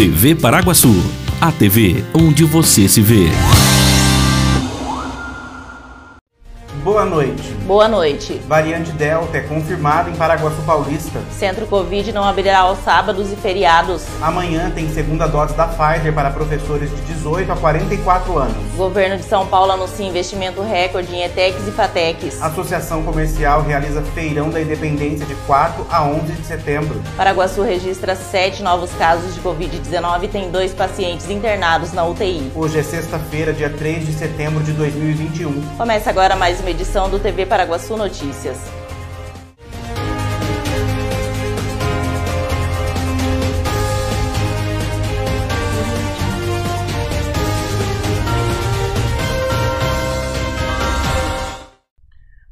TV Paraguaçu, a TV onde você se vê. Boa noite. Boa noite. Variante Delta é confirmada em Paraguaçu Paulista. Centro Covid não abrirá aos sábados e feriados. Amanhã tem segunda dose da Pfizer para professores de 18 a 44 anos. O governo de São Paulo anuncia investimento recorde em ETECs e FATECs. Associação Comercial realiza feirão da independência de 4 a 11 de setembro. Paraguaçu registra sete novos casos de Covid-19 e tem dois pacientes internados na UTI. Hoje é sexta-feira, dia 3 de setembro de 2021. Começa agora mais uma edição do TV Paraguaçu Notícias.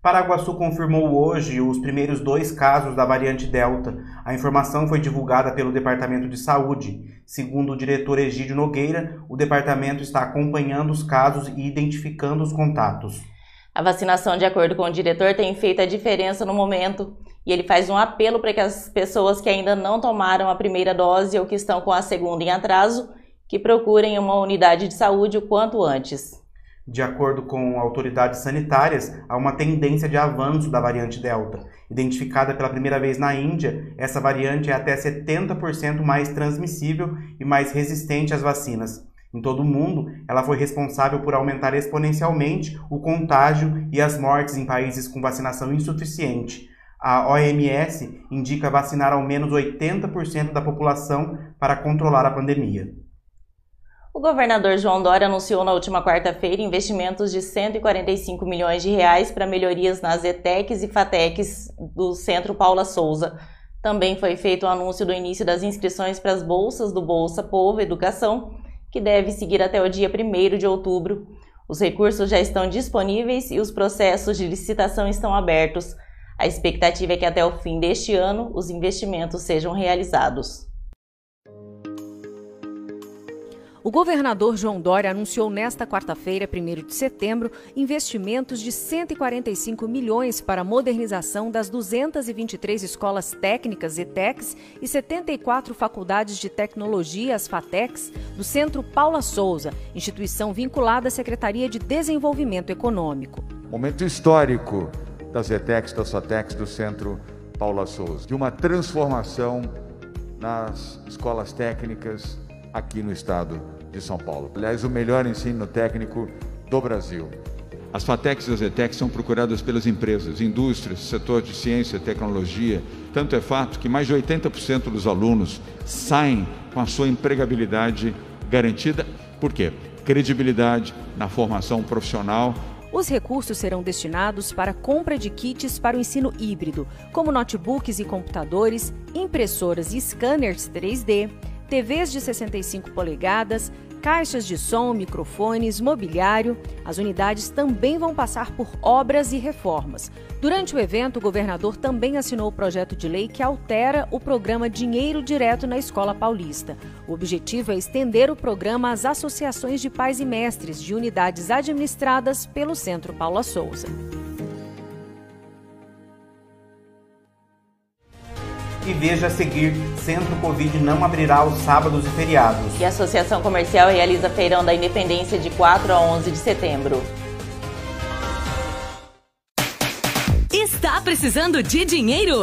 Paraguaçu confirmou hoje os primeiros dois casos da variante Delta. A informação foi divulgada pelo Departamento de Saúde. Segundo o diretor Egídio Nogueira, o departamento está acompanhando os casos e identificando os contatos. A vacinação, de acordo com o diretor, tem feito a diferença no momento e ele faz um apelo para que as pessoas que ainda não tomaram a primeira dose ou que estão com a segunda em atraso, que procurem uma unidade de saúde o quanto antes. De acordo com autoridades sanitárias, há uma tendência de avanço da variante Delta. Identificada pela primeira vez na Índia, essa variante é até 70% mais transmissível e mais resistente às vacinas. Em todo o mundo, ela foi responsável por aumentar exponencialmente o contágio e as mortes em países com vacinação insuficiente. A OMS indica vacinar ao menos 80% da população para controlar a pandemia. O governador João Dória anunciou na última quarta-feira investimentos de 145 milhões de reais para melhorias nas ETECs e FATECs do Centro Paula Souza. Também foi feito o anúncio do início das inscrições para as bolsas do Bolsa Povo Educação que deve seguir até o dia 1 de outubro. Os recursos já estão disponíveis e os processos de licitação estão abertos. A expectativa é que até o fim deste ano os investimentos sejam realizados. O governador João Dória anunciou nesta quarta-feira, 1 de setembro, investimentos de 145 milhões para a modernização das 223 escolas técnicas ETECs e 74 faculdades de tecnologia, as FATECs, do Centro Paula Souza, instituição vinculada à Secretaria de Desenvolvimento Econômico. Momento histórico das ETECs, das FATECs do Centro Paula Souza, de uma transformação nas escolas técnicas aqui no estado de São Paulo. Aliás, o melhor ensino técnico do Brasil. As FATECs e as ETECs são procuradas pelas empresas, indústrias, setor de ciência e tecnologia. Tanto é fato que mais de 80% dos alunos saem com a sua empregabilidade garantida. Por quê? Credibilidade na formação profissional. Os recursos serão destinados para compra de kits para o ensino híbrido, como notebooks e computadores, impressoras e scanners 3D, TVs de 65 polegadas, caixas de som, microfones, mobiliário. As unidades também vão passar por obras e reformas. Durante o evento, o governador também assinou o projeto de lei que altera o programa Dinheiro Direto na Escola Paulista. O objetivo é estender o programa às associações de pais e mestres de unidades administradas pelo Centro Paula Souza. E veja a seguir: Centro Covid não abrirá aos sábados e feriados. E a Associação Comercial realiza feirão da Independência de 4 a 11 de setembro. Está precisando de dinheiro?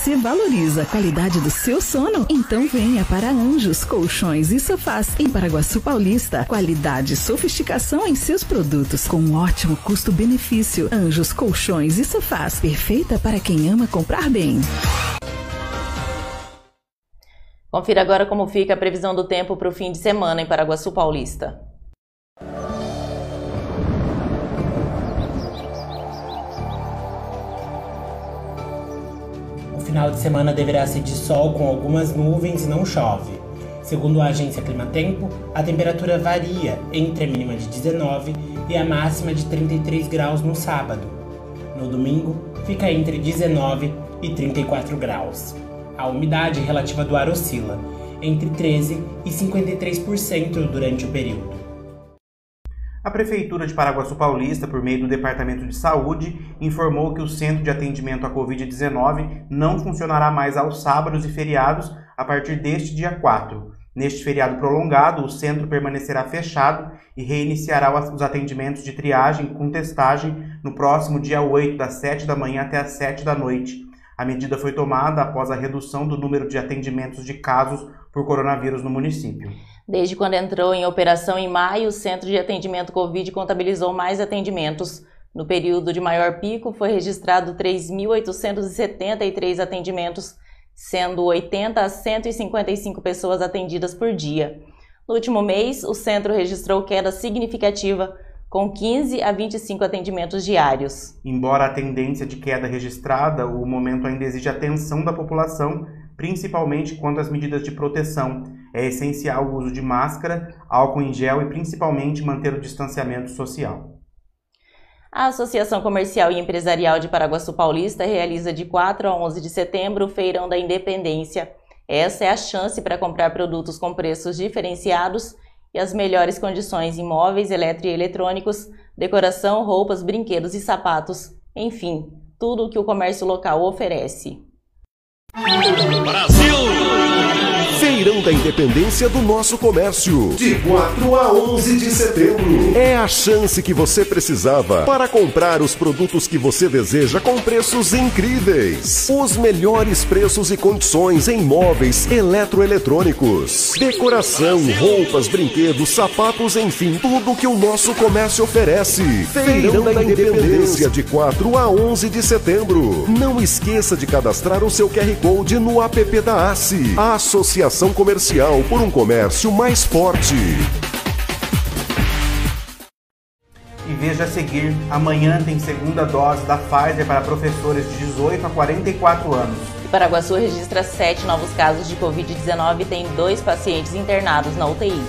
Você valoriza a qualidade do seu sono? Então venha para Anjos Colchões e Sofás em Paraguaçu Paulista. Qualidade e sofisticação em seus produtos com um ótimo custo-benefício. Anjos Colchões e Sofás, perfeita para quem ama comprar bem. Confira agora como fica a previsão do tempo para o fim de semana em Paraguaçu Paulista. Final de semana deverá ser de sol com algumas nuvens e não chove. Segundo a agência Climatempo, a temperatura varia entre a mínima de 19 e a máxima de 33 graus no sábado. No domingo, fica entre 19 e 34 graus. A umidade relativa do ar oscila entre 13 e 53% durante o período. A Prefeitura de Paraguaçu Paulista, por meio do Departamento de Saúde, informou que o Centro de Atendimento à Covid-19 não funcionará mais aos sábados e feriados a partir deste dia 4. Neste feriado prolongado, o centro permanecerá fechado e reiniciará os atendimentos de triagem com testagem no próximo dia 8, das 7 da manhã até as 7 da noite. A medida foi tomada após a redução do número de atendimentos de casos por coronavírus no município. Desde quando entrou em operação em maio, o Centro de Atendimento Covid contabilizou mais atendimentos. No período de maior pico, foi registrado 3.873 atendimentos, sendo 80 a 155 pessoas atendidas por dia. No último mês, o centro registrou queda significativa, com 15 a 25 atendimentos diários. Embora a tendência de queda registrada, o momento ainda exige atenção da população, principalmente quanto às medidas de proteção. É essencial o uso de máscara, álcool em gel e principalmente manter o distanciamento social. A Associação Comercial e Empresarial de Paraguaçu Paulista realiza de 4 a 11 de setembro o Feirão da Independência. Essa é a chance para comprar produtos com preços diferenciados e as melhores condições em móveis, eletroeletrônicos, decoração, roupas, brinquedos e sapatos, enfim, tudo o que o comércio local oferece. Brasil! Feirão da Independência do nosso comércio. De 4 a 11 de setembro. É a chance que você precisava para comprar os produtos que você deseja com preços incríveis. Os melhores preços e condições em móveis eletroeletrônicos, decoração, roupas, brinquedos, sapatos, enfim, tudo que o nosso comércio oferece. Feirão da Independência de 4 a 11 de setembro. Não esqueça de cadastrar o seu QR Code no app da ACE. Associação Associação Comercial por um comércio mais forte. E veja a seguir, amanhã tem segunda dose da Pfizer para professores de 18 a 44 anos. Paraguaçu registra sete novos casos de Covid-19 e tem dois pacientes internados na UTI.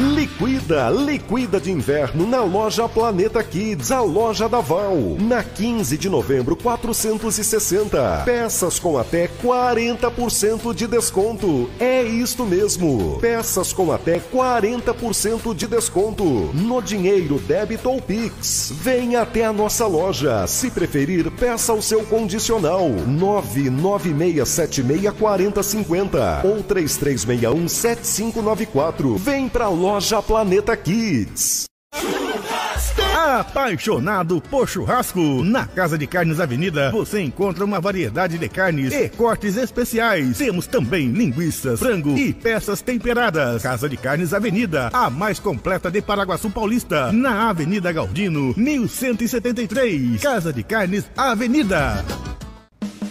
Liquida, liquida de inverno na loja Planeta Kids, a loja da Val. Na 15 de novembro, 460. Peças com até 40% de desconto. É isto mesmo. Peças com até 40% de desconto. No dinheiro, débito ou Pix. Venha até a nossa loja. Se preferir, peça o seu condicional. 996764050 ou 33617594. Vem pra loja Loja Planeta Kids. Apaixonado por churrasco? Na Casa de Carnes Avenida você encontra uma variedade de carnes e cortes especiais. Temos também linguiças, frango e peças temperadas. Casa de Carnes Avenida, a mais completa de Paraguaçu Paulista, na Avenida Galdino, 1173. Casa de Carnes Avenida.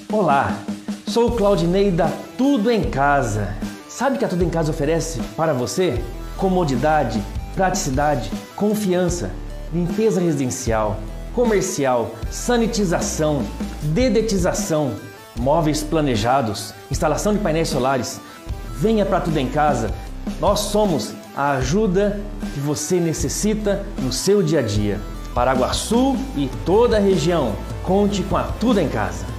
Olá, sou Claudinei da Tudo em Casa. Sabe o que a Tudo em Casa oferece para você? Comodidade, praticidade, confiança, limpeza residencial, comercial, sanitização, dedetização, móveis planejados, instalação de painéis solares. Venha para tudo em casa. Nós somos a ajuda que você necessita no seu dia a dia. Paraguaçu e toda a região. Conte com a Tudo em Casa.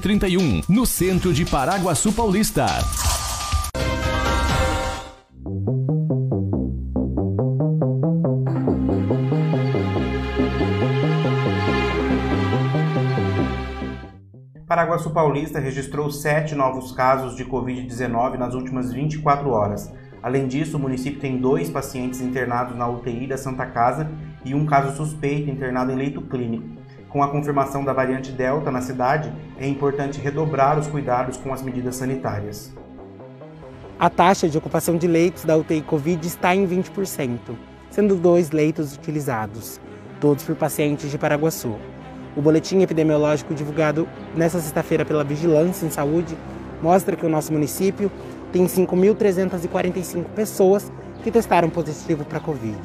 31, no centro de Paraguaçu Paulista. Paraguaçu Paulista registrou sete novos casos de Covid-19 nas últimas 24 horas. Além disso, o município tem dois pacientes internados na UTI da Santa Casa e um caso suspeito internado em leito clínico. Com a confirmação da variante Delta na cidade, é importante redobrar os cuidados com as medidas sanitárias. A taxa de ocupação de leitos da UTI Covid está em 20%, sendo dois leitos utilizados, todos por pacientes de Paraguaçu. O boletim epidemiológico divulgado nesta sexta-feira pela Vigilância em Saúde mostra que o nosso município tem 5.345 pessoas que testaram positivo para Covid.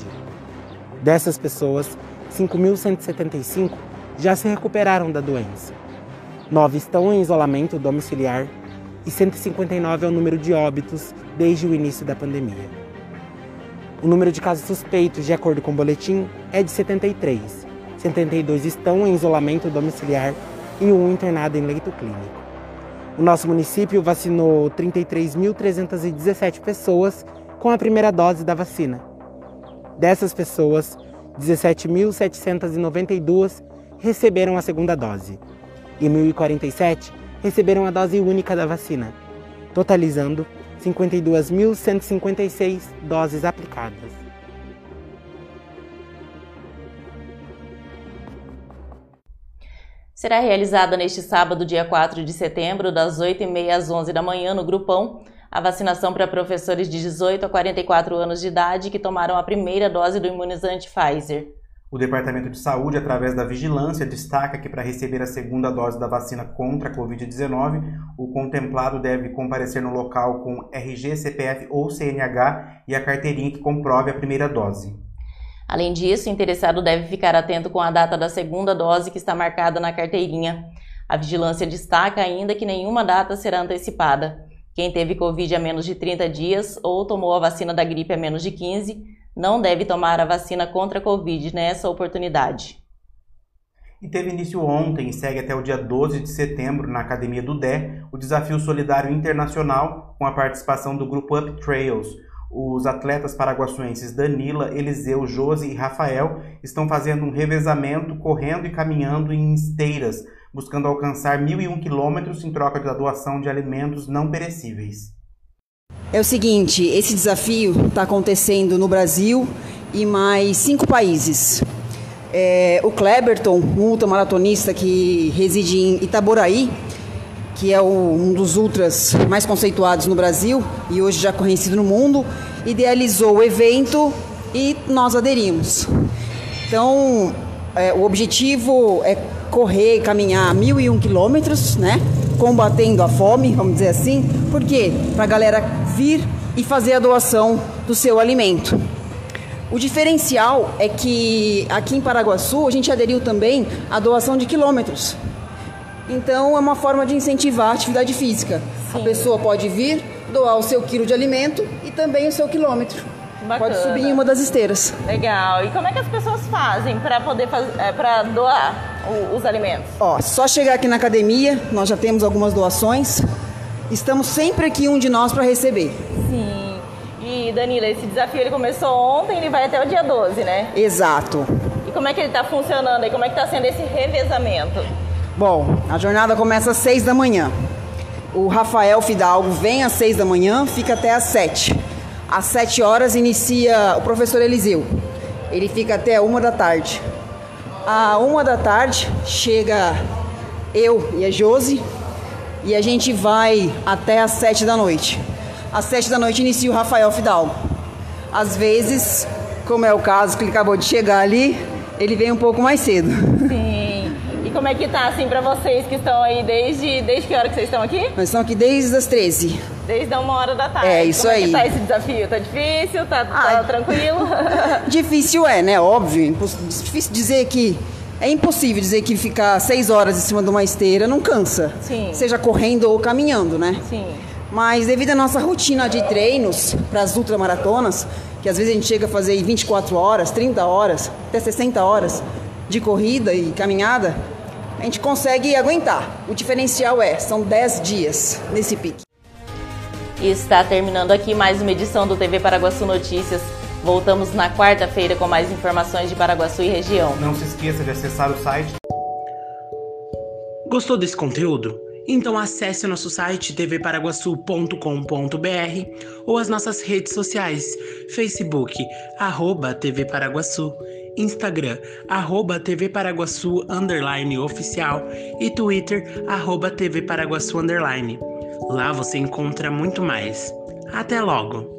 Dessas pessoas, 5.175 já se recuperaram da doença. Nove estão em isolamento domiciliar e 159 é o número de óbitos desde o início da pandemia. O número de casos suspeitos, de acordo com o boletim, é de 73. 72 estão em isolamento domiciliar e um internado em leito clínico. O nosso município vacinou 33.317 pessoas com a primeira dose da vacina. Dessas pessoas, 17.792 receberam a segunda dose e 1.047 receberam a dose única da vacina, totalizando 52.156 doses aplicadas. Será realizada neste sábado, dia 4 de setembro, das 8h30 às 11 da manhã, no Grupão, a vacinação para professores de 18 a 44 anos de idade que tomaram a primeira dose do imunizante Pfizer. O Departamento de Saúde, através da vigilância, destaca que para receber a segunda dose da vacina contra a Covid-19, o contemplado deve comparecer no local com RG, CPF ou CNH e a carteirinha que comprove a primeira dose. Além disso, o interessado deve ficar atento com a data da segunda dose que está marcada na carteirinha. A vigilância destaca ainda que nenhuma data será antecipada. Quem teve Covid há menos de 30 dias ou tomou a vacina da gripe há menos de 15 não deve tomar a vacina contra a Covid nessa oportunidade. E teve início ontem e segue até o dia 12 de setembro na Academia do DÉ o Desafio Solidário Internacional com a participação do grupo Up Trails. Os atletas paraguaçuenses Danila, Eliseu, Josi e Rafael estão fazendo um revezamento correndo e caminhando em esteiras, buscando alcançar 1.001 quilômetros em troca da doação de alimentos não perecíveis. É o seguinte, esse desafio está acontecendo no Brasil e mais cinco países. É, o Kleberton, um ultramaratonista que reside em Itaboraí, que é o, um dos ultras mais conceituados no Brasil e hoje já conhecido no mundo, idealizou o evento e nós aderimos. Então, é, o objetivo é correr caminhar 1.001 quilômetros, né? Combatendo a fome, vamos dizer assim. Por quê? Para a galera vir e fazer a doação do seu alimento. O diferencial é que aqui em Paraguaçu a gente aderiu também à doação de quilômetros. Então é uma forma de incentivar a atividade física. Sim. A pessoa pode vir, doar o seu quilo de alimento e também o seu quilômetro. Bacana. Pode subir em uma das esteiras. Legal. E como é que as pessoas fazem para poder fazer, é, para doar? os alimentos? Ó, só chegar aqui na academia, nós já temos algumas doações. Estamos sempre aqui um de nós para receber. Sim. E Danila, esse desafio ele começou ontem, ele vai até o dia 12, né? Exato. E como é que ele está funcionando e como é que está sendo esse revezamento? Bom, a jornada começa às 6 da manhã. O Rafael Fidalgo vem às 6 da manhã, fica até às 7. Às 7 horas inicia o professor Eliseu. Ele fica até uma da tarde. À uma da tarde chega eu e a Josi e a gente vai até às 7 da noite. Às 7 da noite inicia o Rafael Fidalgo. Às vezes, como é o caso que ele acabou de chegar ali, ele vem um pouco mais cedo. Sim. E como é que tá assim para vocês que estão aí desde desde que hora que vocês estão aqui? Nós estamos aqui desde as 13. Desde uma hora da tarde. É, isso como aí. Como é tá esse desafio? Tá difícil? Tá, tá tranquilo? Difícil é, né? Óbvio. Difícil dizer que é impossível dizer que ficar seis horas em cima de uma esteira não cansa. Sim. Seja correndo ou caminhando, né? Sim. Mas devido à nossa rotina de treinos para as ultramaratonas, que às vezes a gente chega a fazer 24 horas, 30 horas, até 60 horas de corrida e caminhada, a gente consegue aguentar. O diferencial é, são 10 dias nesse pique. E está terminando aqui mais uma edição do TV Paraguaçu Notícias. Voltamos na quarta-feira com mais informações de Paraguaçu e região. Não se esqueça de acessar o site. Gostou desse conteúdo? Então acesse o nosso site tvparaguaçu.com.br ou as nossas redes sociais, Facebook, arroba TV Paraguaçu, Instagram, arroba TV Paraguaçu, underline oficial e Twitter, arroba TV Paraguaçu, underline. Lá você encontra muito mais. Até logo!